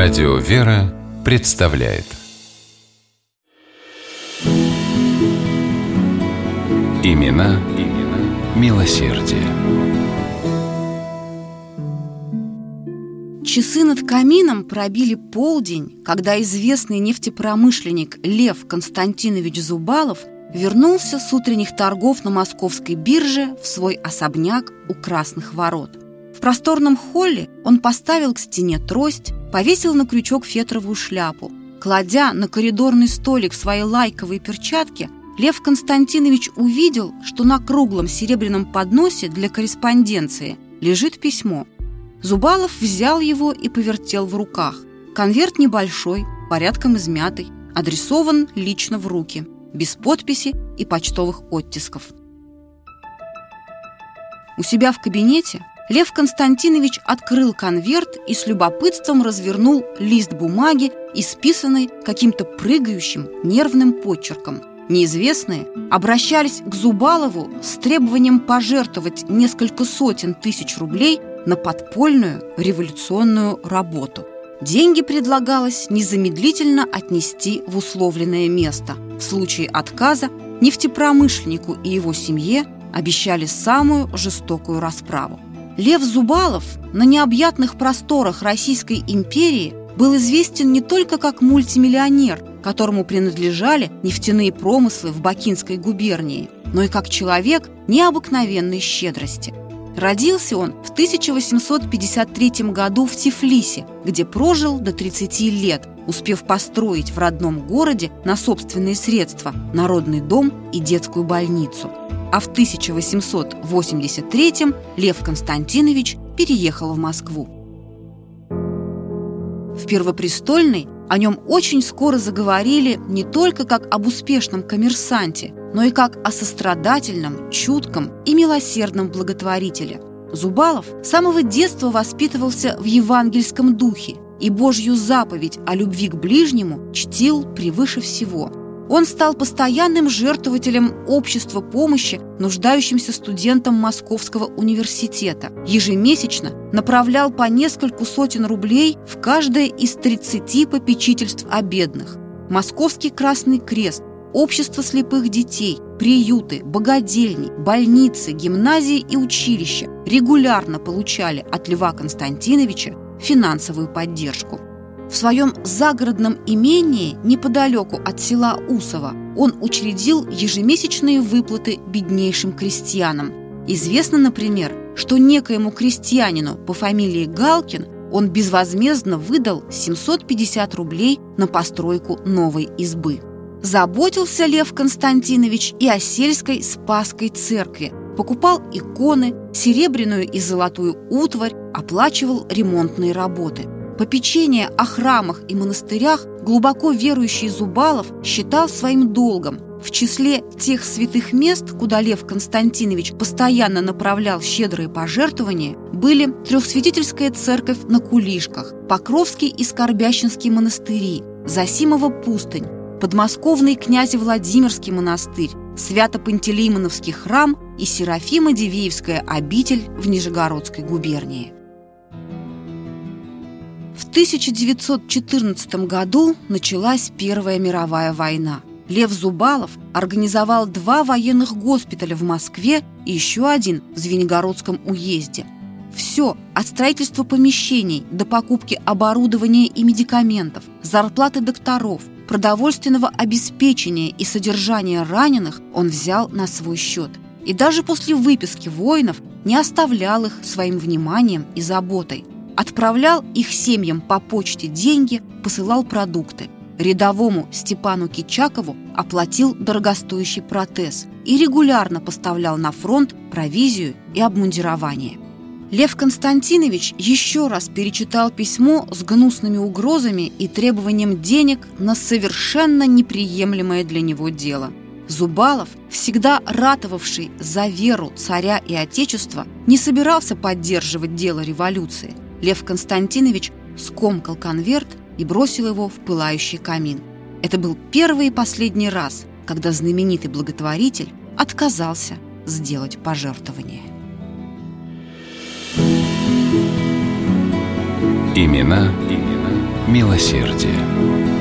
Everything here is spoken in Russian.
Радио «Вера» представляет Имена, имена милосердие. Часы над камином пробили полдень, когда известный нефтепромышленник Лев Константинович Зубалов вернулся с утренних торгов на московской бирже в свой особняк у Красных ворот. В просторном холле он поставил к стене трость, повесил на крючок фетровую шляпу. Кладя на коридорный столик свои лайковые перчатки, Лев Константинович увидел, что на круглом серебряном подносе для корреспонденции лежит письмо. Зубалов взял его и повертел в руках. Конверт небольшой, порядком измятый, адресован лично в руки, без подписи и почтовых оттисков. У себя в кабинете Лев Константинович открыл конверт и с любопытством развернул лист бумаги, исписанный каким-то прыгающим нервным почерком. Неизвестные обращались к Зубалову с требованием пожертвовать несколько сотен тысяч рублей на подпольную революционную работу. Деньги предлагалось незамедлительно отнести в условленное место. В случае отказа нефтепромышленнику и его семье обещали самую жестокую расправу. Лев Зубалов на необъятных просторах Российской империи был известен не только как мультимиллионер, которому принадлежали нефтяные промыслы в Бакинской губернии, но и как человек необыкновенной щедрости. Родился он в 1853 году в Тифлисе, где прожил до 30 лет, успев построить в родном городе на собственные средства народный дом и детскую больницу – а в 1883 Лев Константинович переехал в Москву. В Первопрестольной о нем очень скоро заговорили не только как об успешном коммерсанте, но и как о сострадательном, чутком и милосердном благотворителе. Зубалов с самого детства воспитывался в евангельском духе и Божью заповедь о любви к ближнему чтил превыше всего – он стал постоянным жертвователем общества помощи нуждающимся студентам Московского университета. Ежемесячно направлял по нескольку сотен рублей в каждое из 30 попечительств о бедных. Московский Красный Крест, Общество слепых детей, приюты, богадельни, больницы, гимназии и училища регулярно получали от Льва Константиновича финансовую поддержку. В своем загородном имении неподалеку от села Усово он учредил ежемесячные выплаты беднейшим крестьянам. Известно, например, что некоему крестьянину по фамилии Галкин он безвозмездно выдал 750 рублей на постройку новой избы. Заботился Лев Константинович и о сельской Спасской церкви, покупал иконы, серебряную и золотую утварь, оплачивал ремонтные работы – Попечение о храмах и монастырях глубоко верующий Зубалов считал своим долгом. В числе тех святых мест, куда Лев Константинович постоянно направлял щедрые пожертвования, были Трехсвятительская церковь на Кулишках, Покровский и Скорбящинский монастыри, Засимова пустынь, подмосковный князь Владимирский монастырь, Свято-Пантелеймоновский храм и Серафима-Дивеевская обитель в Нижегородской губернии. В 1914 году началась Первая мировая война. Лев Зубалов организовал два военных госпиталя в Москве и еще один в Звенигородском уезде. Все, от строительства помещений до покупки оборудования и медикаментов, зарплаты докторов, продовольственного обеспечения и содержания раненых он взял на свой счет. И даже после выписки воинов не оставлял их своим вниманием и заботой – отправлял их семьям по почте деньги, посылал продукты. Рядовому Степану Кичакову оплатил дорогостоящий протез и регулярно поставлял на фронт провизию и обмундирование. Лев Константинович еще раз перечитал письмо с гнусными угрозами и требованием денег на совершенно неприемлемое для него дело. Зубалов, всегда ратовавший за веру царя и отечества, не собирался поддерживать дело революции – Лев Константинович скомкал конверт и бросил его в пылающий камин. Это был первый и последний раз, когда знаменитый благотворитель отказался сделать пожертвование. Имена, имена милосердие.